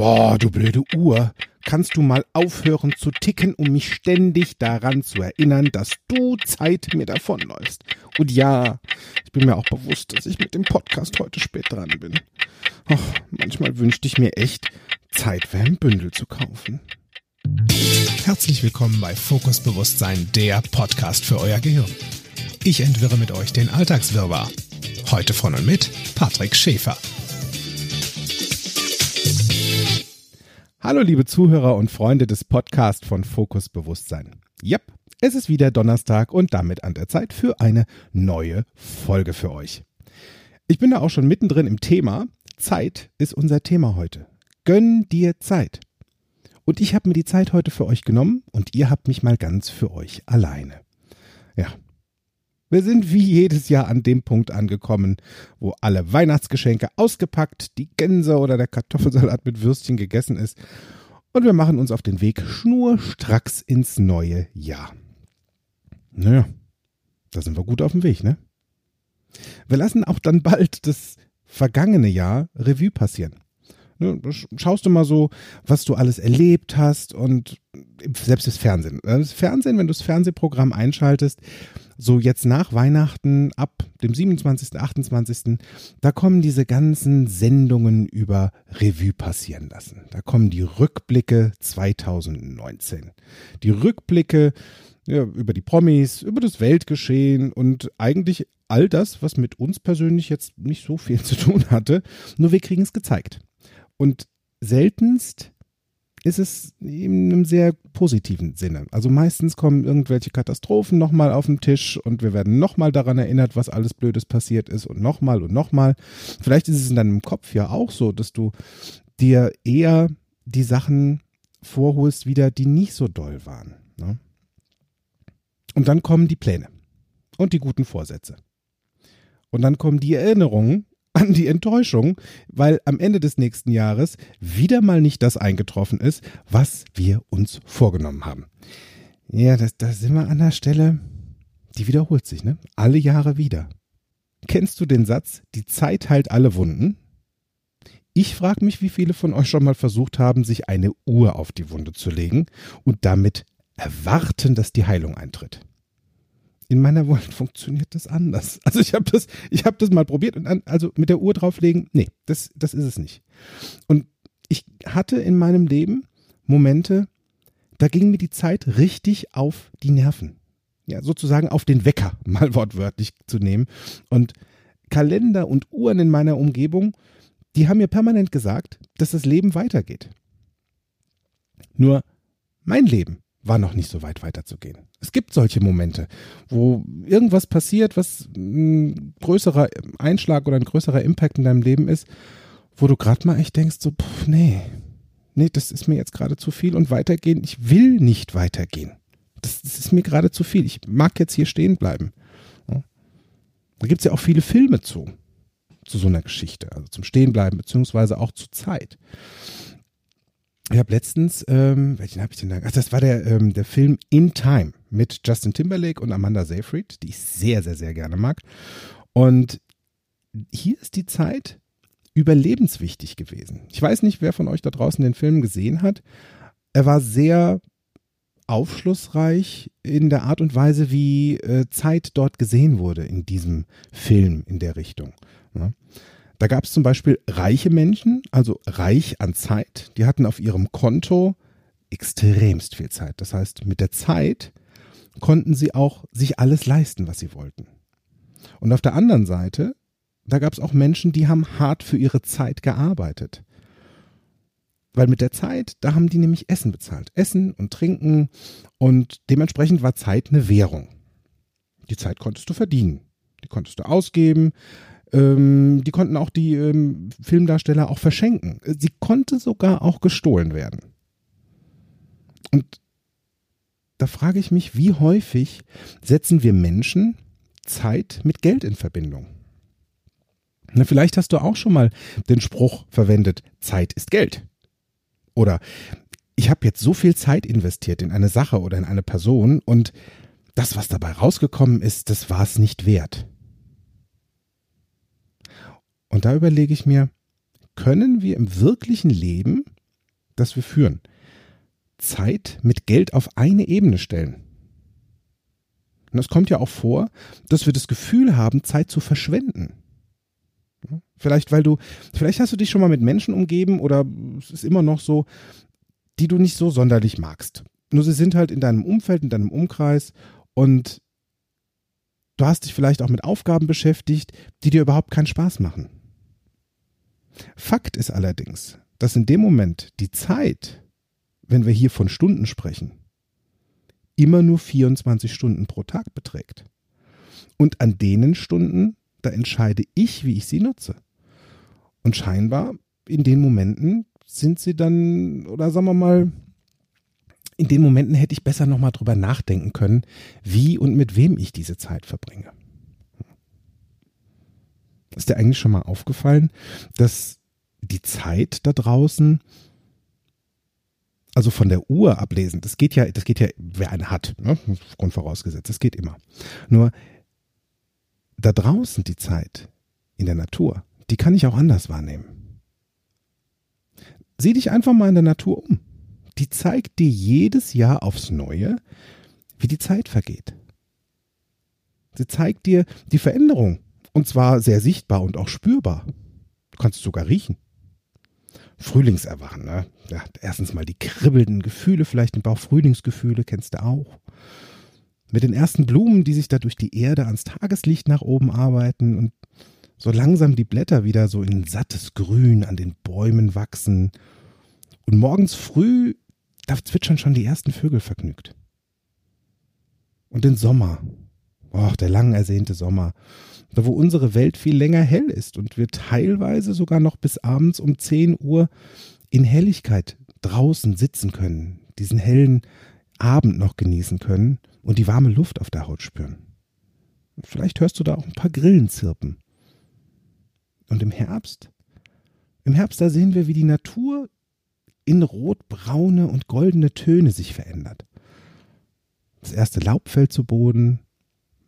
Boah, du blöde Uhr. Kannst du mal aufhören zu ticken, um mich ständig daran zu erinnern, dass du Zeit mir davonläufst? Und ja, ich bin mir auch bewusst, dass ich mit dem Podcast heute spät dran bin. Och, manchmal wünschte ich mir echt, Zeit für ein Bündel zu kaufen. Herzlich willkommen bei Fokus Bewusstsein, der Podcast für euer Gehirn. Ich entwirre mit euch den Alltagswirrwarr. Heute von und mit Patrick Schäfer. Hallo liebe Zuhörer und Freunde des Podcasts von Fokus Bewusstsein. Yep, es ist wieder Donnerstag und damit an der Zeit für eine neue Folge für euch. Ich bin da auch schon mittendrin im Thema. Zeit ist unser Thema heute. Gönn dir Zeit. Und ich habe mir die Zeit heute für euch genommen und ihr habt mich mal ganz für euch alleine. Ja, wir sind wie jedes Jahr an dem Punkt angekommen, wo alle Weihnachtsgeschenke ausgepackt, die Gänse oder der Kartoffelsalat mit Würstchen gegessen ist und wir machen uns auf den Weg schnurstracks ins neue Jahr. Naja, da sind wir gut auf dem Weg, ne? Wir lassen auch dann bald das vergangene Jahr Revue passieren. Ne, schaust du mal so, was du alles erlebt hast und selbst das Fernsehen. Das Fernsehen, wenn du das Fernsehprogramm einschaltest, so jetzt nach Weihnachten, ab dem 27., 28., da kommen diese ganzen Sendungen über Revue passieren lassen. Da kommen die Rückblicke 2019. Die Rückblicke ja, über die Promis, über das Weltgeschehen und eigentlich all das, was mit uns persönlich jetzt nicht so viel zu tun hatte, nur wir kriegen es gezeigt. Und seltenst ist es in einem sehr positiven Sinne. Also meistens kommen irgendwelche Katastrophen nochmal auf den Tisch und wir werden nochmal daran erinnert, was alles Blödes passiert ist und nochmal und nochmal. Vielleicht ist es in deinem Kopf ja auch so, dass du dir eher die Sachen vorholst wieder, die nicht so doll waren. Ne? Und dann kommen die Pläne und die guten Vorsätze. Und dann kommen die Erinnerungen an die Enttäuschung, weil am Ende des nächsten Jahres wieder mal nicht das eingetroffen ist, was wir uns vorgenommen haben. Ja, da sind wir an der Stelle, die wiederholt sich, ne? Alle Jahre wieder. Kennst du den Satz, die Zeit heilt alle Wunden? Ich frage mich, wie viele von euch schon mal versucht haben, sich eine Uhr auf die Wunde zu legen und damit erwarten, dass die Heilung eintritt in meiner Welt funktioniert das anders. Also ich habe das, ich habe das mal probiert und an, also mit der Uhr drauflegen, nee, das, das ist es nicht. Und ich hatte in meinem Leben Momente, da ging mir die Zeit richtig auf die Nerven. Ja, sozusagen auf den Wecker, mal wortwörtlich zu nehmen. Und Kalender und Uhren in meiner Umgebung, die haben mir permanent gesagt, dass das Leben weitergeht. Nur mein Leben war noch nicht so weit weiterzugehen. Es gibt solche Momente, wo irgendwas passiert, was ein größerer Einschlag oder ein größerer Impact in deinem Leben ist, wo du gerade mal echt denkst, so, pff, nee, nee, das ist mir jetzt gerade zu viel und weitergehen, ich will nicht weitergehen. Das, das ist mir gerade zu viel. Ich mag jetzt hier stehen bleiben. Da gibt es ja auch viele Filme zu, zu so einer Geschichte, also zum Stehenbleiben, beziehungsweise auch zur Zeit. Ich habe letztens, ähm, welchen habe ich denn da? Ach, das war der, ähm, der Film In Time mit Justin Timberlake und Amanda Seyfried, die ich sehr, sehr, sehr gerne mag. Und hier ist die Zeit überlebenswichtig gewesen. Ich weiß nicht, wer von euch da draußen den Film gesehen hat. Er war sehr aufschlussreich in der Art und Weise, wie äh, Zeit dort gesehen wurde in diesem Film in der Richtung. Ja. Da gab es zum Beispiel reiche Menschen, also reich an Zeit, die hatten auf ihrem Konto extremst viel Zeit. Das heißt, mit der Zeit konnten sie auch sich alles leisten, was sie wollten. Und auf der anderen Seite, da gab es auch Menschen, die haben hart für ihre Zeit gearbeitet. Weil mit der Zeit, da haben die nämlich Essen bezahlt. Essen und Trinken und dementsprechend war Zeit eine Währung. Die Zeit konntest du verdienen. Die konntest du ausgeben. Ähm, die konnten auch die ähm, Filmdarsteller auch verschenken. Sie konnte sogar auch gestohlen werden. Und da frage ich mich, wie häufig setzen wir Menschen Zeit mit Geld in Verbindung? Na, vielleicht hast du auch schon mal den Spruch verwendet, Zeit ist Geld. Oder ich habe jetzt so viel Zeit investiert in eine Sache oder in eine Person und das, was dabei rausgekommen ist, das war es nicht wert. Und da überlege ich mir, können wir im wirklichen Leben das wir führen, Zeit mit Geld auf eine Ebene stellen. Und es kommt ja auch vor, dass wir das Gefühl haben, Zeit zu verschwenden. Vielleicht, weil du, vielleicht hast du dich schon mal mit Menschen umgeben oder es ist immer noch so, die du nicht so sonderlich magst. Nur sie sind halt in deinem Umfeld, in deinem Umkreis und du hast dich vielleicht auch mit Aufgaben beschäftigt, die dir überhaupt keinen Spaß machen. Fakt ist allerdings, dass in dem Moment die Zeit, wenn wir hier von Stunden sprechen, immer nur 24 Stunden pro Tag beträgt. Und an denen Stunden, da entscheide ich, wie ich sie nutze. Und scheinbar in den Momenten sind sie dann, oder sagen wir mal, in den Momenten hätte ich besser nochmal drüber nachdenken können, wie und mit wem ich diese Zeit verbringe. Ist dir eigentlich schon mal aufgefallen, dass die Zeit da draußen, also von der Uhr ablesen, das geht ja, das geht ja, wer eine hat, ne? Grundvorausgesetzt, das geht immer. Nur da draußen die Zeit in der Natur, die kann ich auch anders wahrnehmen. Sieh dich einfach mal in der Natur um. Die zeigt dir jedes Jahr aufs Neue, wie die Zeit vergeht. Sie zeigt dir die Veränderung und zwar sehr sichtbar und auch spürbar. Du kannst es sogar riechen. Frühlingserwachen, ne? Ja, erstens mal die kribbelnden Gefühle, vielleicht im Bauch, Frühlingsgefühle, kennst du auch. Mit den ersten Blumen, die sich da durch die Erde ans Tageslicht nach oben arbeiten und so langsam die Blätter wieder so in sattes Grün an den Bäumen wachsen. Und morgens früh, da zwitschern schon die ersten Vögel vergnügt. Und den Sommer, oh, der lang ersehnte Sommer, da wo unsere Welt viel länger hell ist und wir teilweise sogar noch bis abends um 10 Uhr in Helligkeit draußen sitzen können, diesen hellen Abend noch genießen können und die warme Luft auf der Haut spüren. Vielleicht hörst du da auch ein paar Grillen zirpen. Und im Herbst? Im Herbst, da sehen wir, wie die Natur in rotbraune und goldene Töne sich verändert. Das erste Laub fällt zu Boden.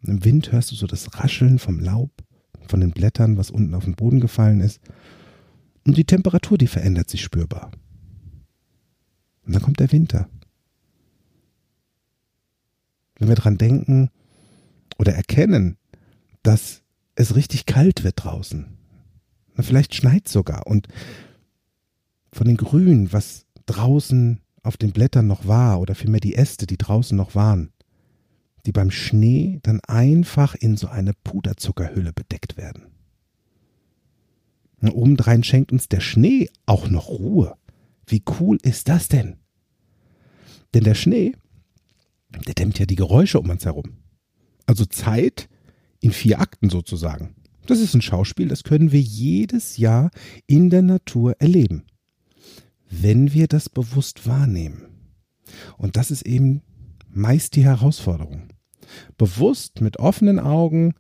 Im Wind hörst du so das Rascheln vom Laub, von den Blättern, was unten auf den Boden gefallen ist. Und die Temperatur, die verändert sich spürbar. Und dann kommt der Winter. Wenn wir dran denken oder erkennen, dass es richtig kalt wird draußen, Vielleicht schneit sogar. Und von den Grün, was draußen auf den Blättern noch war, oder vielmehr die Äste, die draußen noch waren, die beim Schnee dann einfach in so eine Puderzuckerhülle bedeckt werden. Und obendrein schenkt uns der Schnee auch noch Ruhe. Wie cool ist das denn? Denn der Schnee, der dämmt ja die Geräusche um uns herum. Also Zeit in vier Akten sozusagen. Das ist ein Schauspiel, das können wir jedes Jahr in der Natur erleben, wenn wir das bewusst wahrnehmen. Und das ist eben meist die Herausforderung. Bewusst mit offenen Augen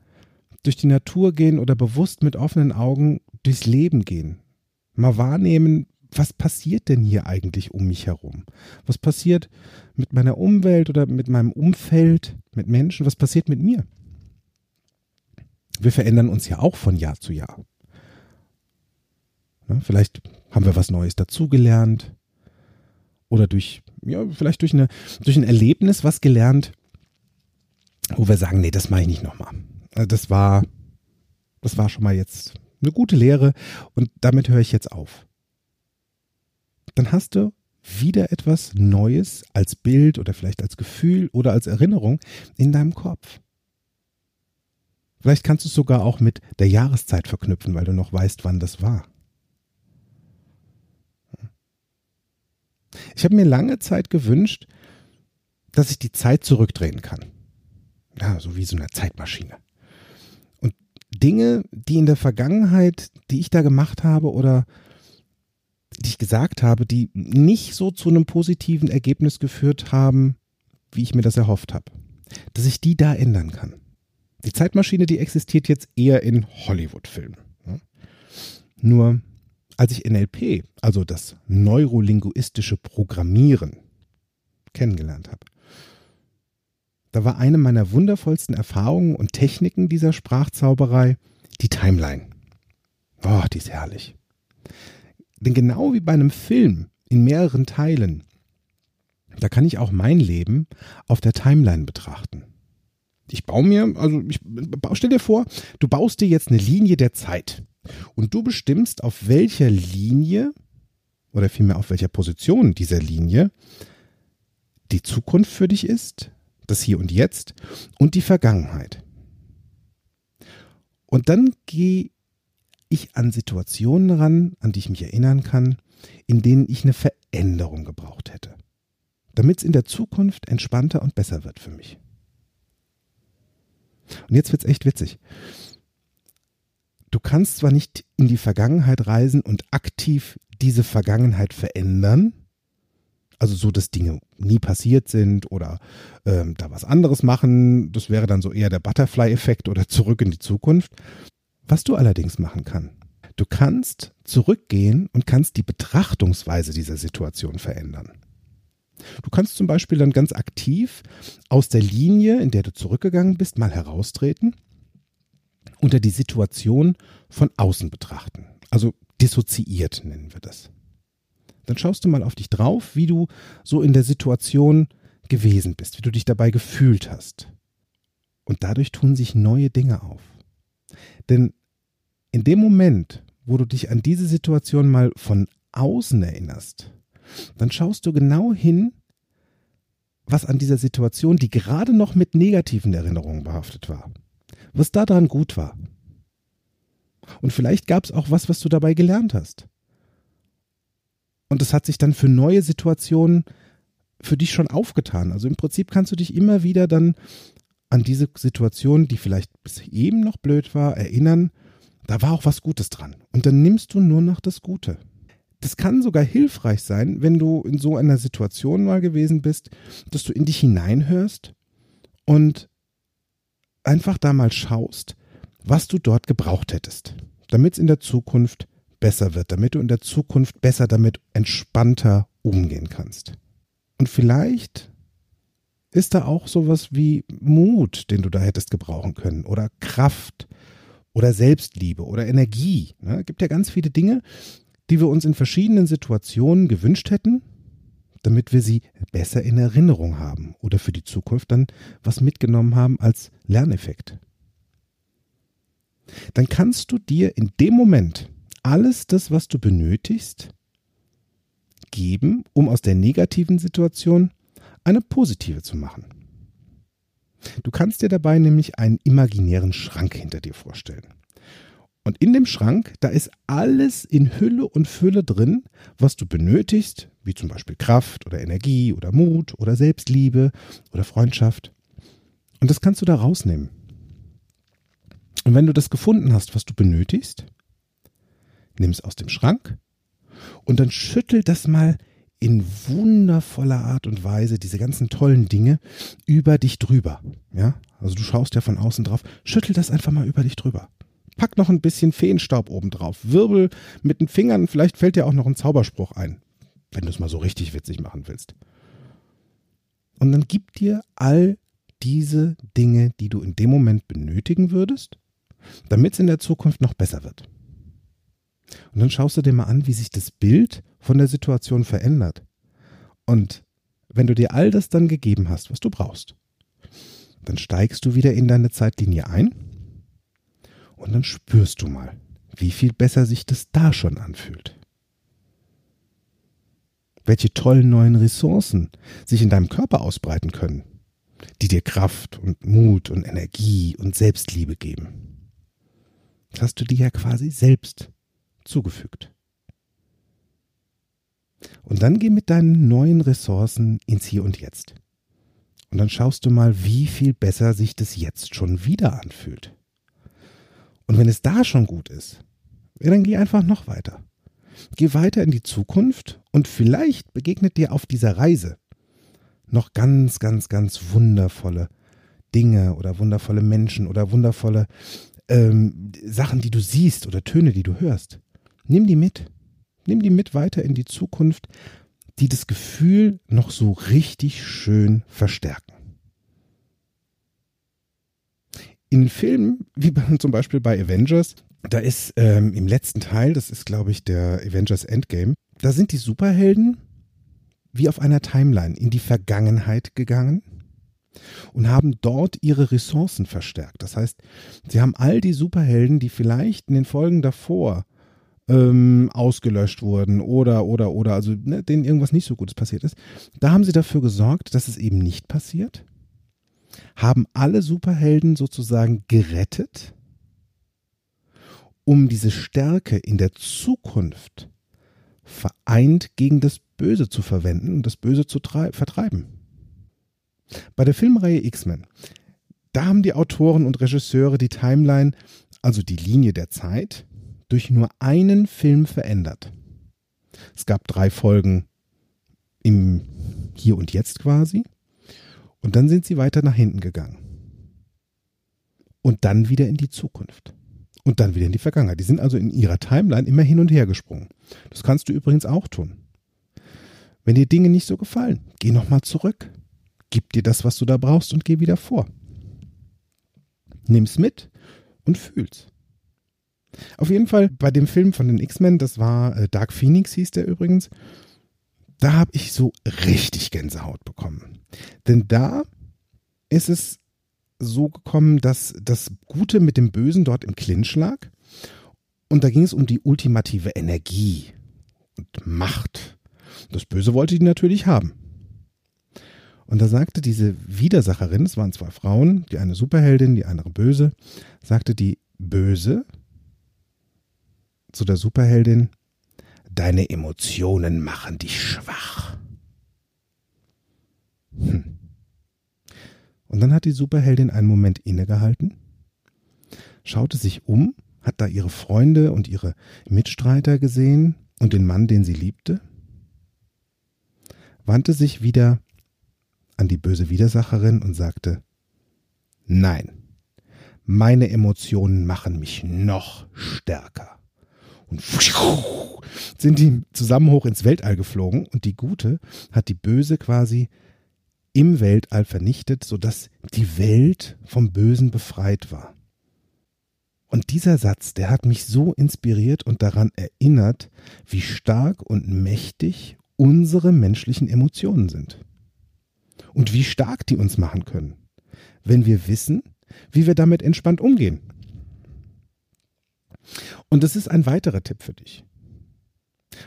durch die Natur gehen oder bewusst mit offenen Augen durchs Leben gehen. Mal wahrnehmen, was passiert denn hier eigentlich um mich herum? Was passiert mit meiner Umwelt oder mit meinem Umfeld, mit Menschen? Was passiert mit mir? wir verändern uns ja auch von Jahr zu Jahr. Ne, vielleicht haben wir was Neues dazugelernt oder durch, ja, vielleicht durch, eine, durch ein Erlebnis was gelernt, wo wir sagen, nee, das mache ich nicht nochmal. Also das war, das war schon mal jetzt eine gute Lehre und damit höre ich jetzt auf. Dann hast du wieder etwas Neues als Bild oder vielleicht als Gefühl oder als Erinnerung in deinem Kopf. Vielleicht kannst du es sogar auch mit der Jahreszeit verknüpfen, weil du noch weißt, wann das war. Ich habe mir lange Zeit gewünscht, dass ich die Zeit zurückdrehen kann. Ja, so wie so eine Zeitmaschine. Und Dinge, die in der Vergangenheit, die ich da gemacht habe oder die ich gesagt habe, die nicht so zu einem positiven Ergebnis geführt haben, wie ich mir das erhofft habe, dass ich die da ändern kann. Die Zeitmaschine, die existiert jetzt eher in Hollywood-Filmen. Nur als ich NLP, also das neurolinguistische Programmieren, kennengelernt habe, da war eine meiner wundervollsten Erfahrungen und Techniken dieser Sprachzauberei die Timeline. Oh, die ist herrlich. Denn genau wie bei einem Film in mehreren Teilen, da kann ich auch mein Leben auf der Timeline betrachten. Ich baue mir, also ich stell dir vor, du baust dir jetzt eine Linie der Zeit und du bestimmst, auf welcher Linie oder vielmehr auf welcher Position dieser Linie die Zukunft für dich ist, das Hier und Jetzt und die Vergangenheit. Und dann gehe ich an Situationen ran, an die ich mich erinnern kann, in denen ich eine Veränderung gebraucht hätte, damit es in der Zukunft entspannter und besser wird für mich. Und jetzt wird es echt witzig. Du kannst zwar nicht in die Vergangenheit reisen und aktiv diese Vergangenheit verändern, also so, dass Dinge nie passiert sind oder ähm, da was anderes machen, das wäre dann so eher der Butterfly-Effekt oder zurück in die Zukunft. Was du allerdings machen kannst, du kannst zurückgehen und kannst die Betrachtungsweise dieser Situation verändern. Du kannst zum Beispiel dann ganz aktiv aus der Linie, in der du zurückgegangen bist, mal heraustreten unter die Situation von außen betrachten. Also dissoziiert nennen wir das. Dann schaust du mal auf dich drauf, wie du so in der Situation gewesen bist, wie du dich dabei gefühlt hast. Und dadurch tun sich neue Dinge auf. Denn in dem Moment, wo du dich an diese Situation mal von außen erinnerst, dann schaust du genau hin, was an dieser Situation, die gerade noch mit negativen Erinnerungen behaftet war, was daran gut war. Und vielleicht gab es auch was, was du dabei gelernt hast. Und es hat sich dann für neue Situationen für dich schon aufgetan. Also im Prinzip kannst du dich immer wieder dann an diese Situation, die vielleicht bis eben noch blöd war, erinnern, da war auch was Gutes dran. Und dann nimmst du nur noch das Gute das kann sogar hilfreich sein, wenn du in so einer Situation mal gewesen bist, dass du in dich hineinhörst und einfach da mal schaust, was du dort gebraucht hättest, damit es in der Zukunft besser wird, damit du in der Zukunft besser damit entspannter umgehen kannst. Und vielleicht ist da auch sowas wie Mut, den du da hättest gebrauchen können oder Kraft oder Selbstliebe oder Energie. Es ne? gibt ja ganz viele Dinge, die wir uns in verschiedenen Situationen gewünscht hätten, damit wir sie besser in Erinnerung haben oder für die Zukunft dann was mitgenommen haben als Lerneffekt. Dann kannst du dir in dem Moment alles das, was du benötigst, geben, um aus der negativen Situation eine positive zu machen. Du kannst dir dabei nämlich einen imaginären Schrank hinter dir vorstellen. Und in dem Schrank, da ist alles in Hülle und Fülle drin, was du benötigst, wie zum Beispiel Kraft oder Energie oder Mut oder Selbstliebe oder Freundschaft. Und das kannst du da rausnehmen. Und wenn du das gefunden hast, was du benötigst, nimm es aus dem Schrank und dann schüttel das mal in wundervoller Art und Weise diese ganzen tollen Dinge über dich drüber. Ja, also du schaust ja von außen drauf, schüttel das einfach mal über dich drüber. Pack noch ein bisschen Feenstaub oben drauf. Wirbel mit den Fingern, vielleicht fällt dir auch noch ein Zauberspruch ein, wenn du es mal so richtig witzig machen willst. Und dann gib dir all diese Dinge, die du in dem Moment benötigen würdest, damit es in der Zukunft noch besser wird. Und dann schaust du dir mal an, wie sich das Bild von der Situation verändert. Und wenn du dir all das dann gegeben hast, was du brauchst, dann steigst du wieder in deine Zeitlinie ein und dann spürst du mal, wie viel besser sich das da schon anfühlt. Welche tollen neuen Ressourcen sich in deinem Körper ausbreiten können, die dir Kraft und Mut und Energie und Selbstliebe geben. Das hast du dir ja quasi selbst zugefügt. Und dann geh mit deinen neuen Ressourcen ins Hier und Jetzt. Und dann schaust du mal, wie viel besser sich das jetzt schon wieder anfühlt. Und wenn es da schon gut ist, ja, dann geh einfach noch weiter. Geh weiter in die Zukunft und vielleicht begegnet dir auf dieser Reise noch ganz, ganz, ganz wundervolle Dinge oder wundervolle Menschen oder wundervolle ähm, Sachen, die du siehst oder Töne, die du hörst. Nimm die mit. Nimm die mit weiter in die Zukunft, die das Gefühl noch so richtig schön verstärken. in Filmen, wie zum Beispiel bei Avengers, da ist ähm, im letzten Teil, das ist glaube ich der Avengers Endgame, da sind die Superhelden wie auf einer Timeline in die Vergangenheit gegangen und haben dort ihre Ressourcen verstärkt. Das heißt, sie haben all die Superhelden, die vielleicht in den Folgen davor ähm, ausgelöscht wurden oder, oder, oder, also ne, denen irgendwas nicht so Gutes passiert ist, da haben sie dafür gesorgt, dass es eben nicht passiert, haben alle Superhelden sozusagen gerettet, um diese Stärke in der Zukunft vereint gegen das Böse zu verwenden und das Böse zu vertreiben. Bei der Filmreihe X-Men, da haben die Autoren und Regisseure die Timeline, also die Linie der Zeit, durch nur einen Film verändert. Es gab drei Folgen im Hier und Jetzt quasi. Und dann sind sie weiter nach hinten gegangen. Und dann wieder in die Zukunft. Und dann wieder in die Vergangenheit. Die sind also in ihrer Timeline immer hin und her gesprungen. Das kannst du übrigens auch tun. Wenn dir Dinge nicht so gefallen, geh nochmal zurück. Gib dir das, was du da brauchst und geh wieder vor. Nimm's mit und fühl's. Auf jeden Fall bei dem Film von den X-Men, das war äh, Dark Phoenix hieß der übrigens, da habe ich so richtig Gänsehaut bekommen. Denn da ist es so gekommen, dass das Gute mit dem Bösen dort im Clinch lag. Und da ging es um die ultimative Energie und Macht. Das Böse wollte die natürlich haben. Und da sagte diese Widersacherin, es waren zwei Frauen, die eine Superheldin, die andere Böse, sagte die Böse zu der Superheldin, deine Emotionen machen dich schwach. Hm. Und dann hat die Superheldin einen Moment innegehalten, schaute sich um, hat da ihre Freunde und ihre Mitstreiter gesehen und den Mann, den sie liebte, wandte sich wieder an die böse Widersacherin und sagte, nein, meine Emotionen machen mich noch stärker und sind die zusammen hoch ins Weltall geflogen und die Gute hat die Böse quasi im Weltall vernichtet, sodass die Welt vom Bösen befreit war. Und dieser Satz, der hat mich so inspiriert und daran erinnert, wie stark und mächtig unsere menschlichen Emotionen sind. Und wie stark die uns machen können, wenn wir wissen, wie wir damit entspannt umgehen. Und das ist ein weiterer Tipp für dich.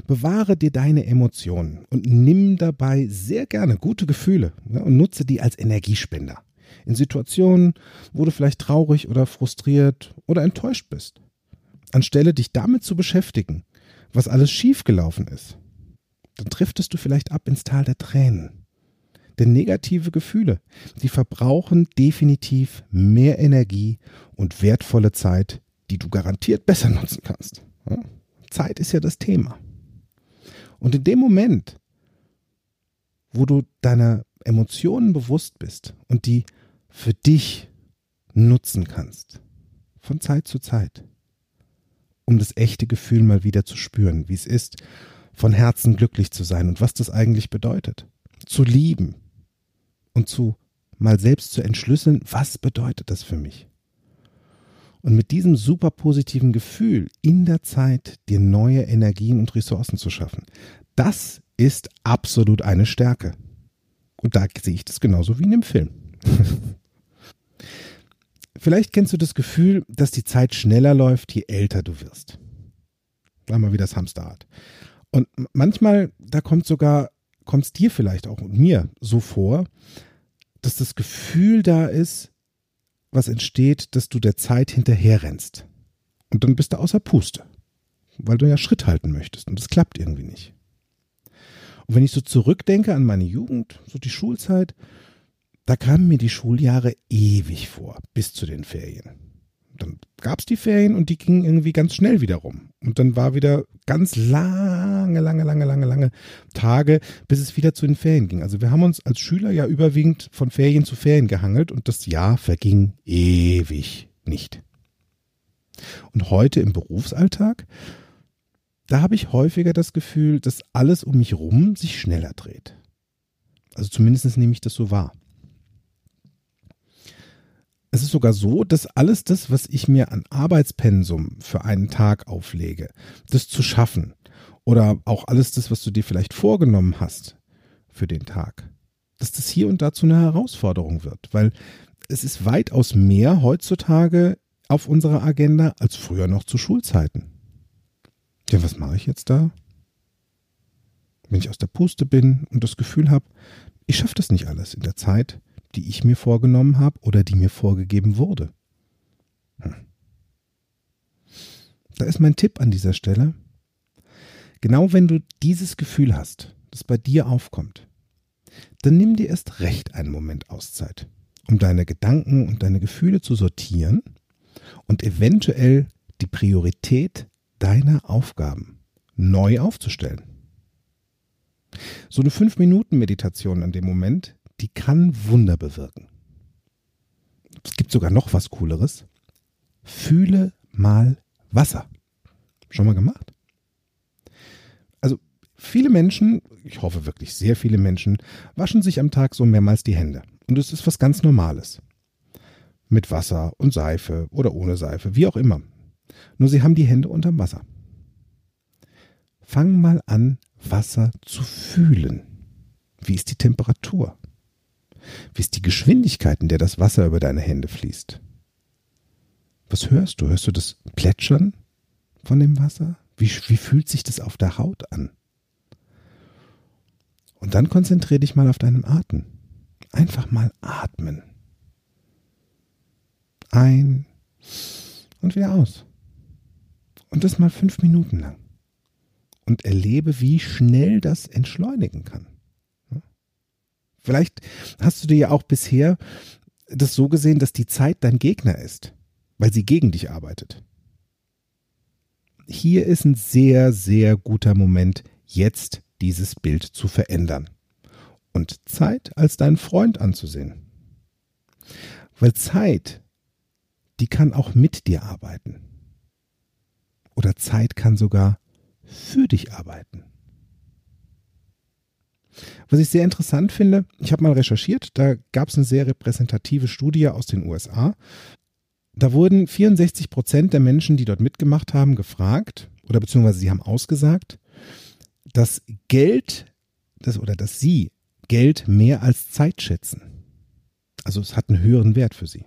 Bewahre dir deine Emotionen und nimm dabei sehr gerne gute Gefühle ja, und nutze die als Energiespender. In Situationen, wo du vielleicht traurig oder frustriert oder enttäuscht bist. Anstelle dich damit zu beschäftigen, was alles schiefgelaufen ist, dann driftest du vielleicht ab ins Tal der Tränen. Denn negative Gefühle, die verbrauchen definitiv mehr Energie und wertvolle Zeit, die du garantiert besser nutzen kannst. Zeit ist ja das Thema. Und in dem Moment, wo du deiner Emotionen bewusst bist und die für dich nutzen kannst, von Zeit zu Zeit, um das echte Gefühl mal wieder zu spüren, wie es ist, von Herzen glücklich zu sein und was das eigentlich bedeutet, zu lieben und zu mal selbst zu entschlüsseln, was bedeutet das für mich? Und mit diesem super positiven Gefühl in der Zeit dir neue Energien und Ressourcen zu schaffen, das ist absolut eine Stärke. Und da sehe ich das genauso wie in dem Film. Vielleicht kennst du das Gefühl, dass die Zeit schneller läuft, je älter du wirst. Sag mal, wie das Hamsterrad. Und manchmal, da kommt sogar, kommt es dir vielleicht auch und mir so vor, dass das Gefühl da ist, was entsteht, dass du der Zeit hinterherrennst. Und dann bist du außer Puste, weil du ja Schritt halten möchtest und das klappt irgendwie nicht. Und wenn ich so zurückdenke an meine Jugend, so die Schulzeit, da kamen mir die Schuljahre ewig vor, bis zu den Ferien. Dann gab es die Ferien und die gingen irgendwie ganz schnell wieder rum. Und dann war wieder ganz lange, lange, lange, lange, lange Tage, bis es wieder zu den Ferien ging. Also wir haben uns als Schüler ja überwiegend von Ferien zu Ferien gehangelt und das Jahr verging ewig nicht. Und heute im Berufsalltag, da habe ich häufiger das Gefühl, dass alles um mich rum sich schneller dreht. Also zumindest nehme ich das so wahr. Es ist sogar so, dass alles das, was ich mir an Arbeitspensum für einen Tag auflege, das zu schaffen oder auch alles das, was du dir vielleicht vorgenommen hast für den Tag, dass das hier und da zu einer Herausforderung wird, weil es ist weitaus mehr heutzutage auf unserer Agenda als früher noch zu Schulzeiten. Ja, was mache ich jetzt da? Wenn ich aus der Puste bin und das Gefühl habe, ich schaffe das nicht alles in der Zeit, die ich mir vorgenommen habe oder die mir vorgegeben wurde. Hm. Da ist mein Tipp an dieser Stelle. Genau wenn du dieses Gefühl hast, das bei dir aufkommt, dann nimm dir erst recht einen Moment Auszeit, um deine Gedanken und deine Gefühle zu sortieren und eventuell die Priorität deiner Aufgaben neu aufzustellen. So eine 5-Minuten-Meditation in dem Moment, die kann Wunder bewirken. Es gibt sogar noch was Cooleres. Fühle mal Wasser. Schon mal gemacht? Also viele Menschen, ich hoffe wirklich sehr viele Menschen, waschen sich am Tag so mehrmals die Hände. Und es ist was ganz Normales. Mit Wasser und Seife oder ohne Seife, wie auch immer. Nur sie haben die Hände unterm Wasser. Fang mal an, Wasser zu fühlen. Wie ist die Temperatur? Wie ist die Geschwindigkeit, in der das Wasser über deine Hände fließt? Was hörst du? Hörst du das Plätschern von dem Wasser? Wie, wie fühlt sich das auf der Haut an? Und dann konzentriere dich mal auf deinen Atem. Einfach mal atmen. Ein und wieder aus. Und das mal fünf Minuten lang. Und erlebe, wie schnell das entschleunigen kann. Vielleicht hast du dir ja auch bisher das so gesehen, dass die Zeit dein Gegner ist, weil sie gegen dich arbeitet. Hier ist ein sehr, sehr guter Moment, jetzt dieses Bild zu verändern und Zeit als deinen Freund anzusehen. Weil Zeit, die kann auch mit dir arbeiten. Oder Zeit kann sogar für dich arbeiten. Was ich sehr interessant finde, ich habe mal recherchiert, da gab es eine sehr repräsentative Studie aus den USA. Da wurden 64 Prozent der Menschen, die dort mitgemacht haben, gefragt, oder beziehungsweise sie haben ausgesagt, dass Geld, das, oder dass sie Geld mehr als Zeit schätzen. Also es hat einen höheren Wert für sie.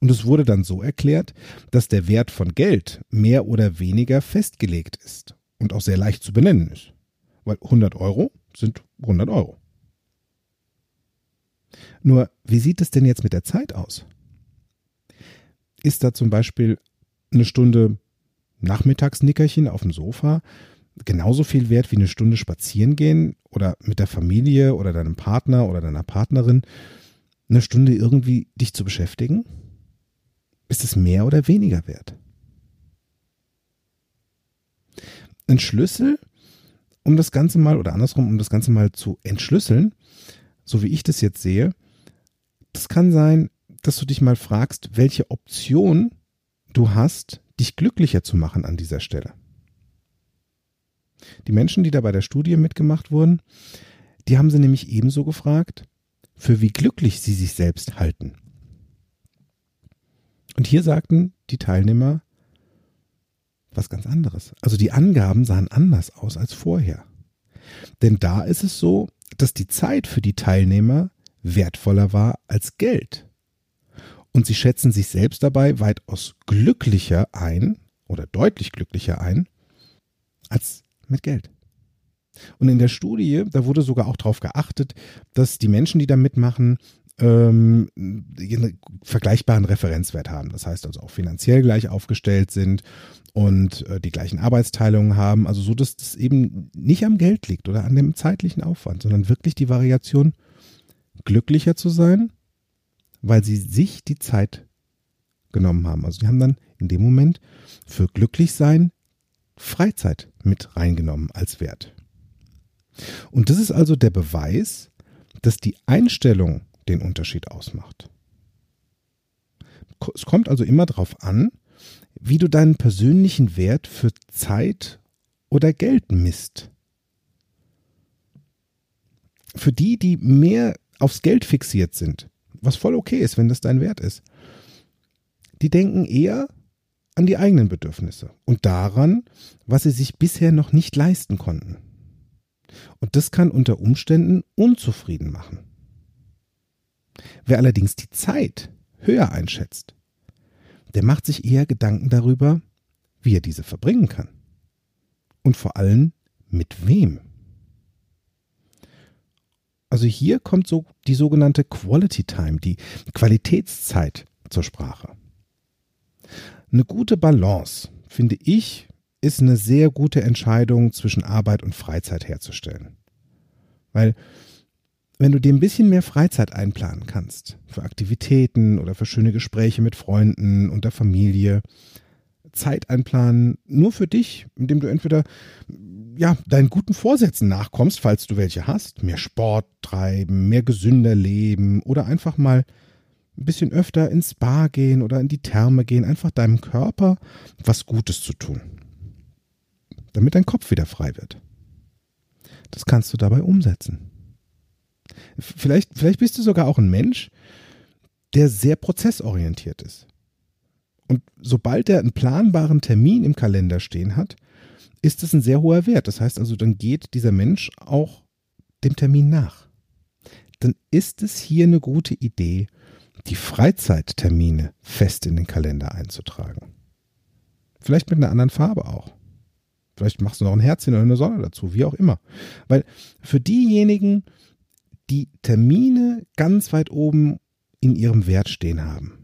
Und es wurde dann so erklärt, dass der Wert von Geld mehr oder weniger festgelegt ist und auch sehr leicht zu benennen ist. Weil 100 Euro sind 100 Euro. Nur, wie sieht es denn jetzt mit der Zeit aus? Ist da zum Beispiel eine Stunde Nachmittagsnickerchen auf dem Sofa genauso viel wert wie eine Stunde spazieren gehen oder mit der Familie oder deinem Partner oder deiner Partnerin eine Stunde irgendwie dich zu beschäftigen? Ist es mehr oder weniger wert? Ein Schlüssel um das Ganze mal, oder andersrum, um das Ganze mal zu entschlüsseln, so wie ich das jetzt sehe, das kann sein, dass du dich mal fragst, welche Option du hast, dich glücklicher zu machen an dieser Stelle. Die Menschen, die da bei der Studie mitgemacht wurden, die haben sie nämlich ebenso gefragt, für wie glücklich sie sich selbst halten. Und hier sagten die Teilnehmer, was ganz anderes. Also die Angaben sahen anders aus als vorher. Denn da ist es so, dass die Zeit für die Teilnehmer wertvoller war als Geld. Und sie schätzen sich selbst dabei weitaus glücklicher ein oder deutlich glücklicher ein als mit Geld. Und in der Studie, da wurde sogar auch darauf geachtet, dass die Menschen, die da mitmachen, ähm, vergleichbaren Referenzwert haben. Das heißt also auch finanziell gleich aufgestellt sind und äh, die gleichen Arbeitsteilungen haben. Also so, dass das eben nicht am Geld liegt oder an dem zeitlichen Aufwand, sondern wirklich die Variation, glücklicher zu sein, weil sie sich die Zeit genommen haben. Also die haben dann in dem Moment für glücklich sein Freizeit mit reingenommen als Wert. Und das ist also der Beweis, dass die Einstellung den Unterschied ausmacht. Es kommt also immer darauf an, wie du deinen persönlichen Wert für Zeit oder Geld misst. Für die, die mehr aufs Geld fixiert sind, was voll okay ist, wenn das dein Wert ist, die denken eher an die eigenen Bedürfnisse und daran, was sie sich bisher noch nicht leisten konnten. Und das kann unter Umständen unzufrieden machen. Wer allerdings die Zeit höher einschätzt, der macht sich eher Gedanken darüber, wie er diese verbringen kann. Und vor allem mit wem. Also hier kommt so die sogenannte Quality Time, die Qualitätszeit zur Sprache. Eine gute Balance, finde ich, ist eine sehr gute Entscheidung zwischen Arbeit und Freizeit herzustellen. Weil wenn du dir ein bisschen mehr Freizeit einplanen kannst, für Aktivitäten oder für schöne Gespräche mit Freunden und der Familie, Zeit einplanen, nur für dich, indem du entweder ja, deinen guten Vorsätzen nachkommst, falls du welche hast, mehr Sport treiben, mehr gesünder leben oder einfach mal ein bisschen öfter ins Spa gehen oder in die Therme gehen, einfach deinem Körper was Gutes zu tun, damit dein Kopf wieder frei wird. Das kannst du dabei umsetzen. Vielleicht, vielleicht bist du sogar auch ein Mensch, der sehr prozessorientiert ist. Und sobald er einen planbaren Termin im Kalender stehen hat, ist es ein sehr hoher Wert. Das heißt also, dann geht dieser Mensch auch dem Termin nach. Dann ist es hier eine gute Idee, die Freizeittermine fest in den Kalender einzutragen. Vielleicht mit einer anderen Farbe auch. Vielleicht machst du noch ein Herzchen oder eine Sonne dazu, wie auch immer. Weil für diejenigen, die Termine ganz weit oben in ihrem Wert stehen haben,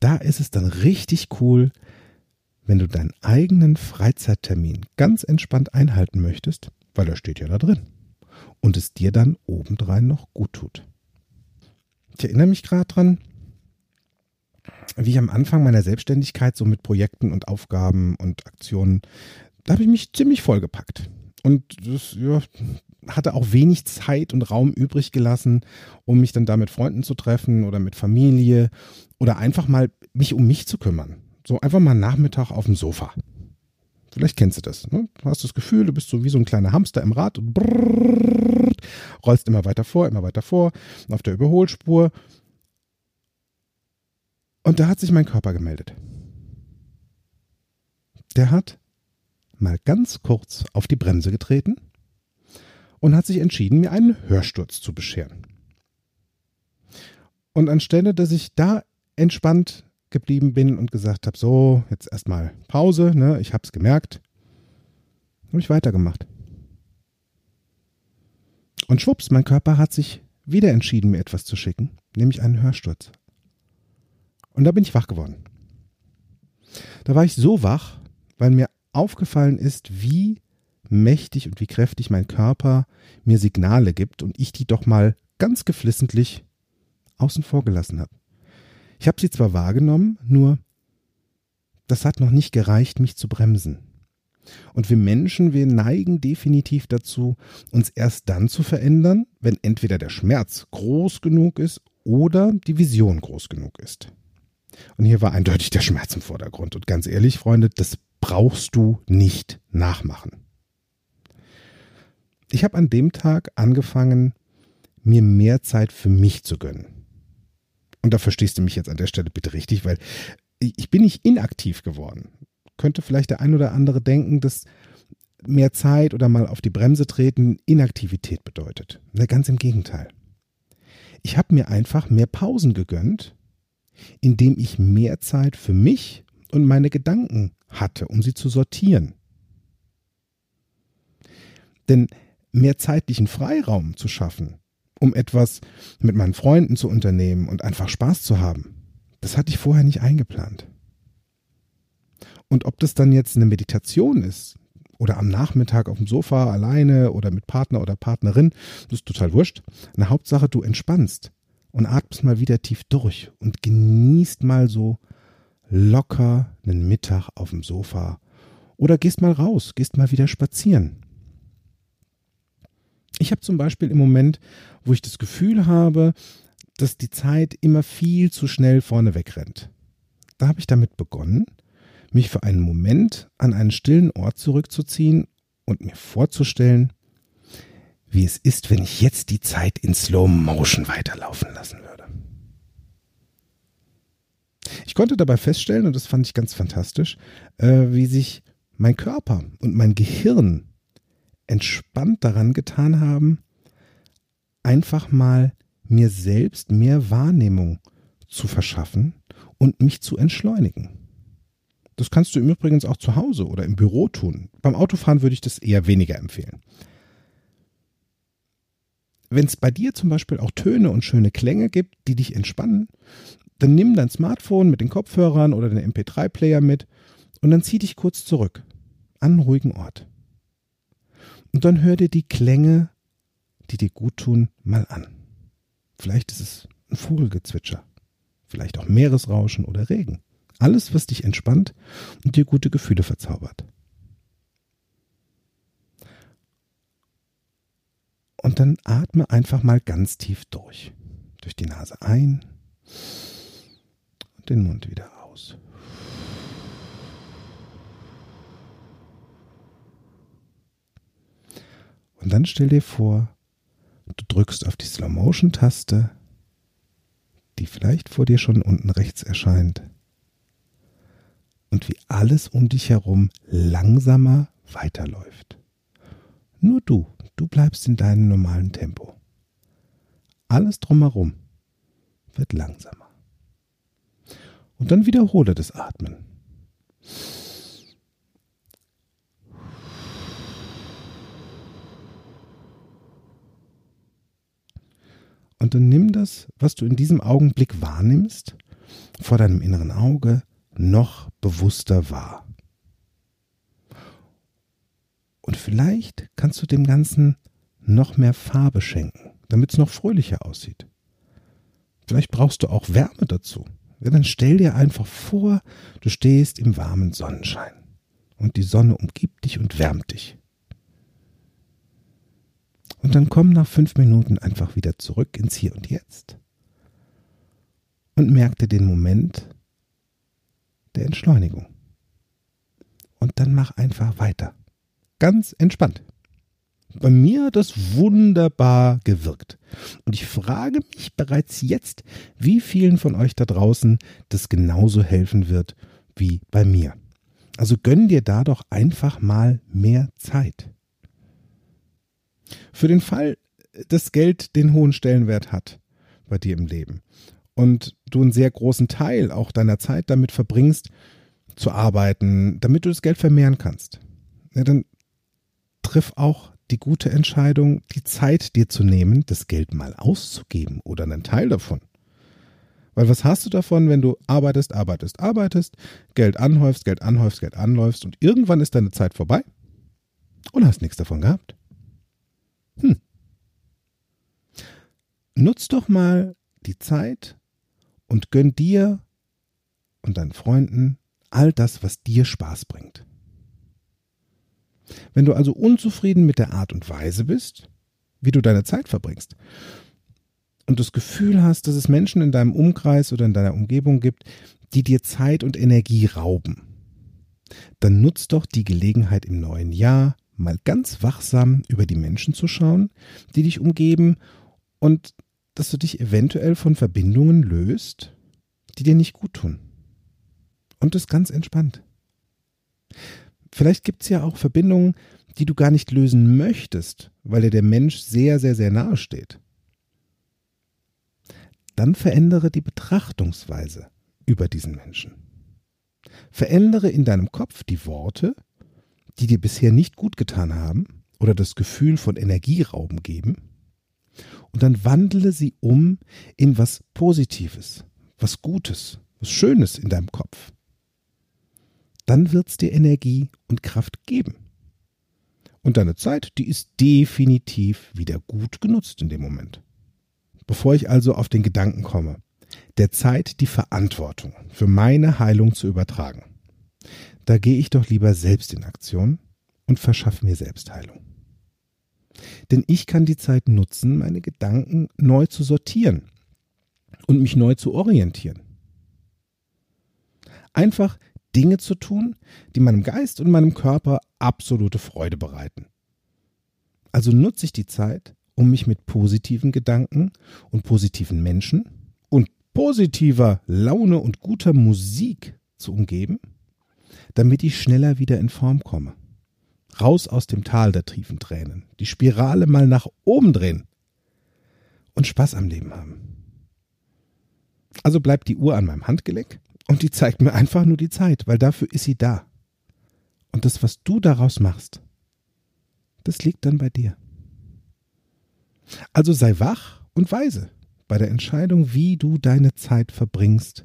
da ist es dann richtig cool, wenn du deinen eigenen Freizeittermin ganz entspannt einhalten möchtest, weil er steht ja da drin und es dir dann obendrein noch gut tut. Ich erinnere mich gerade dran, wie ich am Anfang meiner Selbstständigkeit so mit Projekten und Aufgaben und Aktionen, da habe ich mich ziemlich vollgepackt. Und das ja, hatte auch wenig Zeit und Raum übrig gelassen, um mich dann da mit Freunden zu treffen oder mit Familie oder einfach mal mich um mich zu kümmern. So einfach mal Nachmittag auf dem Sofa. Vielleicht kennst du das. Ne? Du hast das Gefühl, du bist so wie so ein kleiner Hamster im Rad und brrrr, rollst immer weiter vor, immer weiter vor, auf der Überholspur. Und da hat sich mein Körper gemeldet. Der hat mal ganz kurz auf die Bremse getreten und hat sich entschieden, mir einen Hörsturz zu bescheren. Und anstelle, dass ich da entspannt geblieben bin und gesagt habe, so, jetzt erstmal Pause, ne, ich hab's gemerkt, habe ich weitergemacht. Und schwupps, mein Körper hat sich wieder entschieden, mir etwas zu schicken, nämlich einen Hörsturz. Und da bin ich wach geworden. Da war ich so wach, weil mir aufgefallen ist, wie mächtig und wie kräftig mein Körper mir Signale gibt und ich die doch mal ganz geflissentlich außen vor gelassen habe. Ich habe sie zwar wahrgenommen, nur das hat noch nicht gereicht, mich zu bremsen. Und wir Menschen, wir neigen definitiv dazu, uns erst dann zu verändern, wenn entweder der Schmerz groß genug ist oder die Vision groß genug ist. Und hier war eindeutig der Schmerz im Vordergrund. Und ganz ehrlich, Freunde, das brauchst du nicht nachmachen. Ich habe an dem Tag angefangen, mir mehr Zeit für mich zu gönnen. Und da verstehst du mich jetzt an der Stelle bitte richtig, weil ich bin nicht inaktiv geworden. Könnte vielleicht der ein oder andere denken, dass mehr Zeit oder mal auf die Bremse treten Inaktivität bedeutet. Na, ganz im Gegenteil. Ich habe mir einfach mehr Pausen gegönnt, indem ich mehr Zeit für mich und meine Gedanken hatte, um sie zu sortieren. Denn mehr zeitlichen Freiraum zu schaffen, um etwas mit meinen Freunden zu unternehmen und einfach Spaß zu haben. Das hatte ich vorher nicht eingeplant. Und ob das dann jetzt eine Meditation ist oder am Nachmittag auf dem Sofa alleine oder mit Partner oder Partnerin, das ist total wurscht. Eine Hauptsache, du entspannst und atmest mal wieder tief durch und genießt mal so locker einen Mittag auf dem Sofa oder gehst mal raus, gehst mal wieder spazieren. Ich habe zum Beispiel im Moment, wo ich das Gefühl habe, dass die Zeit immer viel zu schnell vorne wegrennt. Da habe ich damit begonnen, mich für einen Moment an einen stillen Ort zurückzuziehen und mir vorzustellen, wie es ist, wenn ich jetzt die Zeit in Slow Motion weiterlaufen lassen würde. Ich konnte dabei feststellen, und das fand ich ganz fantastisch, äh, wie sich mein Körper und mein Gehirn entspannt daran getan haben, einfach mal mir selbst mehr Wahrnehmung zu verschaffen und mich zu entschleunigen. Das kannst du im Übrigen auch zu Hause oder im Büro tun. Beim Autofahren würde ich das eher weniger empfehlen. Wenn es bei dir zum Beispiel auch Töne und schöne Klänge gibt, die dich entspannen, dann nimm dein Smartphone mit den Kopfhörern oder den MP3-Player mit und dann zieh dich kurz zurück an einen ruhigen Ort. Und dann hör dir die Klänge, die dir gut tun, mal an. Vielleicht ist es ein Vogelgezwitscher, vielleicht auch Meeresrauschen oder Regen. Alles, was dich entspannt und dir gute Gefühle verzaubert. Und dann atme einfach mal ganz tief durch. Durch die Nase ein und den Mund wieder aus. Und dann stell dir vor, du drückst auf die Slow Motion Taste, die vielleicht vor dir schon unten rechts erscheint. Und wie alles um dich herum langsamer weiterläuft. Nur du, du bleibst in deinem normalen Tempo. Alles drumherum wird langsamer. Und dann wiederhole das Atmen. Und dann nimm das, was du in diesem Augenblick wahrnimmst, vor deinem inneren Auge noch bewusster wahr. Und vielleicht kannst du dem Ganzen noch mehr Farbe schenken, damit es noch fröhlicher aussieht. Vielleicht brauchst du auch Wärme dazu. Ja, dann stell dir einfach vor, du stehst im warmen Sonnenschein und die Sonne umgibt dich und wärmt dich. Und dann komm nach fünf Minuten einfach wieder zurück ins Hier und Jetzt und merk dir den Moment der Entschleunigung. Und dann mach einfach weiter. Ganz entspannt. Bei mir hat das wunderbar gewirkt. Und ich frage mich bereits jetzt, wie vielen von euch da draußen das genauso helfen wird wie bei mir. Also gönn dir da doch einfach mal mehr Zeit. Für den Fall, dass Geld den hohen Stellenwert hat bei dir im Leben und du einen sehr großen Teil auch deiner Zeit damit verbringst, zu arbeiten, damit du das Geld vermehren kannst, ja, dann triff auch die gute Entscheidung, die Zeit dir zu nehmen, das Geld mal auszugeben oder einen Teil davon. Weil was hast du davon, wenn du arbeitest, arbeitest, arbeitest, Geld anhäufst, Geld anhäufst, Geld anläufst und irgendwann ist deine Zeit vorbei und hast nichts davon gehabt? Hm. Nutz doch mal die Zeit und gönn dir und deinen Freunden all das, was dir Spaß bringt. Wenn du also unzufrieden mit der Art und Weise bist, wie du deine Zeit verbringst, und das Gefühl hast, dass es Menschen in deinem Umkreis oder in deiner Umgebung gibt, die dir Zeit und Energie rauben, dann nutz doch die Gelegenheit im neuen Jahr, mal ganz wachsam über die Menschen zu schauen, die dich umgeben und dass du dich eventuell von Verbindungen löst, die dir nicht gut tun. Und das ganz entspannt. Vielleicht gibt es ja auch Verbindungen, die du gar nicht lösen möchtest, weil dir der Mensch sehr, sehr, sehr nahe steht. Dann verändere die Betrachtungsweise über diesen Menschen. Verändere in deinem Kopf die Worte, die dir bisher nicht gut getan haben oder das Gefühl von Energierauben geben, und dann wandle sie um in was Positives, was Gutes, was Schönes in deinem Kopf dann wird es dir Energie und Kraft geben. Und deine Zeit, die ist definitiv wieder gut genutzt in dem Moment. Bevor ich also auf den Gedanken komme, der Zeit die Verantwortung für meine Heilung zu übertragen, da gehe ich doch lieber selbst in Aktion und verschaffe mir Selbstheilung. Denn ich kann die Zeit nutzen, meine Gedanken neu zu sortieren und mich neu zu orientieren. Einfach Dinge zu tun, die meinem Geist und meinem Körper absolute Freude bereiten. Also nutze ich die Zeit, um mich mit positiven Gedanken und positiven Menschen und positiver Laune und guter Musik zu umgeben, damit ich schneller wieder in Form komme. Raus aus dem Tal der tiefen Tränen, die Spirale mal nach oben drehen und Spaß am Leben haben. Also bleibt die Uhr an meinem Handgelenk und die zeigt mir einfach nur die Zeit, weil dafür ist sie da. Und das, was du daraus machst, das liegt dann bei dir. Also sei wach und weise bei der Entscheidung, wie du deine Zeit verbringst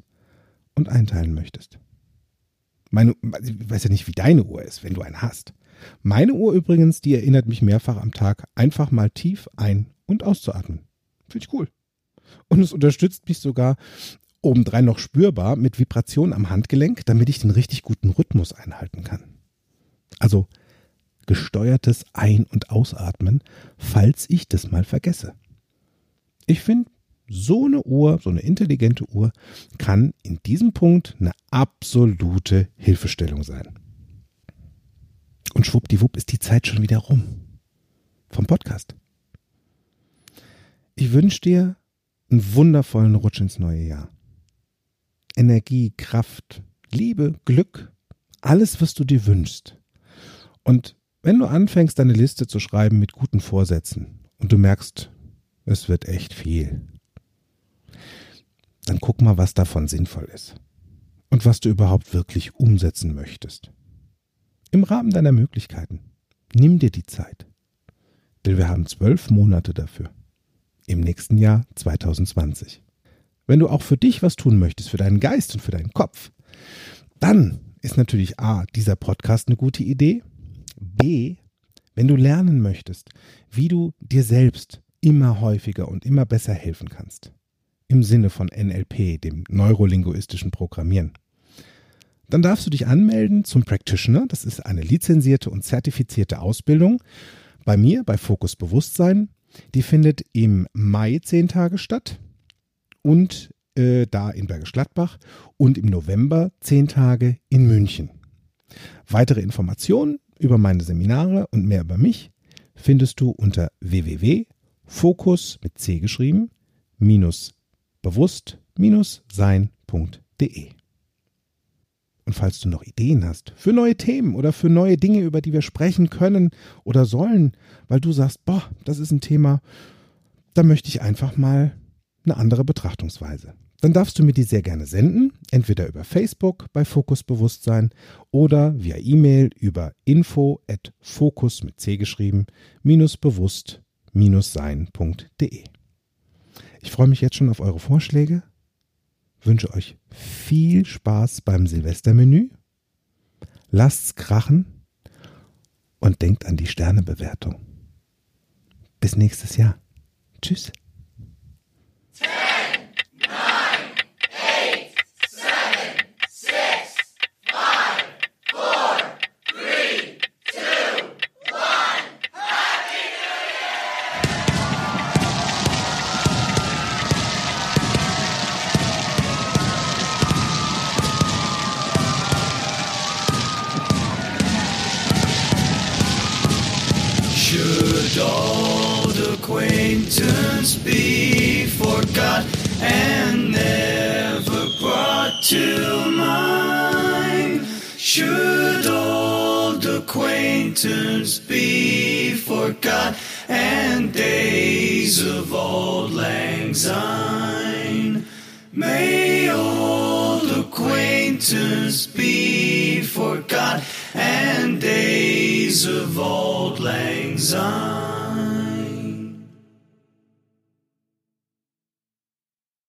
und einteilen möchtest. Meine, ich weiß ja nicht, wie deine Uhr ist, wenn du eine hast. Meine Uhr übrigens, die erinnert mich mehrfach am Tag, einfach mal tief ein- und auszuatmen. Finde ich cool. Und es unterstützt mich sogar obendrein noch spürbar mit Vibration am Handgelenk, damit ich den richtig guten Rhythmus einhalten kann. Also gesteuertes Ein- und Ausatmen, falls ich das mal vergesse. Ich finde, so eine Uhr, so eine intelligente Uhr, kann in diesem Punkt eine absolute Hilfestellung sein. Und schwuppdiwupp ist die Zeit schon wieder rum. Vom Podcast. Ich wünsche dir einen wundervollen Rutsch ins neue Jahr. Energie, Kraft, Liebe, Glück, alles, was du dir wünschst. Und wenn du anfängst, deine Liste zu schreiben mit guten Vorsätzen und du merkst, es wird echt viel, dann guck mal, was davon sinnvoll ist und was du überhaupt wirklich umsetzen möchtest. Im Rahmen deiner Möglichkeiten. Nimm dir die Zeit. Denn wir haben zwölf Monate dafür. Im nächsten Jahr 2020. Wenn du auch für dich was tun möchtest, für deinen Geist und für deinen Kopf, dann ist natürlich A, dieser Podcast eine gute Idee. B, wenn du lernen möchtest, wie du dir selbst immer häufiger und immer besser helfen kannst. Im Sinne von NLP, dem neurolinguistischen Programmieren. Dann darfst du dich anmelden zum Practitioner. Das ist eine lizenzierte und zertifizierte Ausbildung bei mir, bei Fokus Bewusstsein. Die findet im Mai zehn Tage statt und äh, da in Bergisch Gladbach und im November zehn Tage in München. Weitere Informationen über meine Seminare und mehr über mich findest du unter www.fokus mit C geschrieben minus bewusst minus sein.de. Und falls du noch Ideen hast für neue Themen oder für neue Dinge, über die wir sprechen können oder sollen, weil du sagst, boah, das ist ein Thema, da möchte ich einfach mal eine andere Betrachtungsweise. Dann darfst du mir die sehr gerne senden, entweder über Facebook bei Fokus Bewusstsein oder via E-Mail über info at fokus mit C geschrieben, minus bewusst minus sein.de. Ich freue mich jetzt schon auf eure Vorschläge, wünsche euch viel Spaß beim Silvestermenü, lasst's krachen und denkt an die Sternebewertung. Bis nächstes Jahr. Tschüss. Acquaintance be forgot and days of old lang syne? May old acquaintance be forgot and days of old lang syne.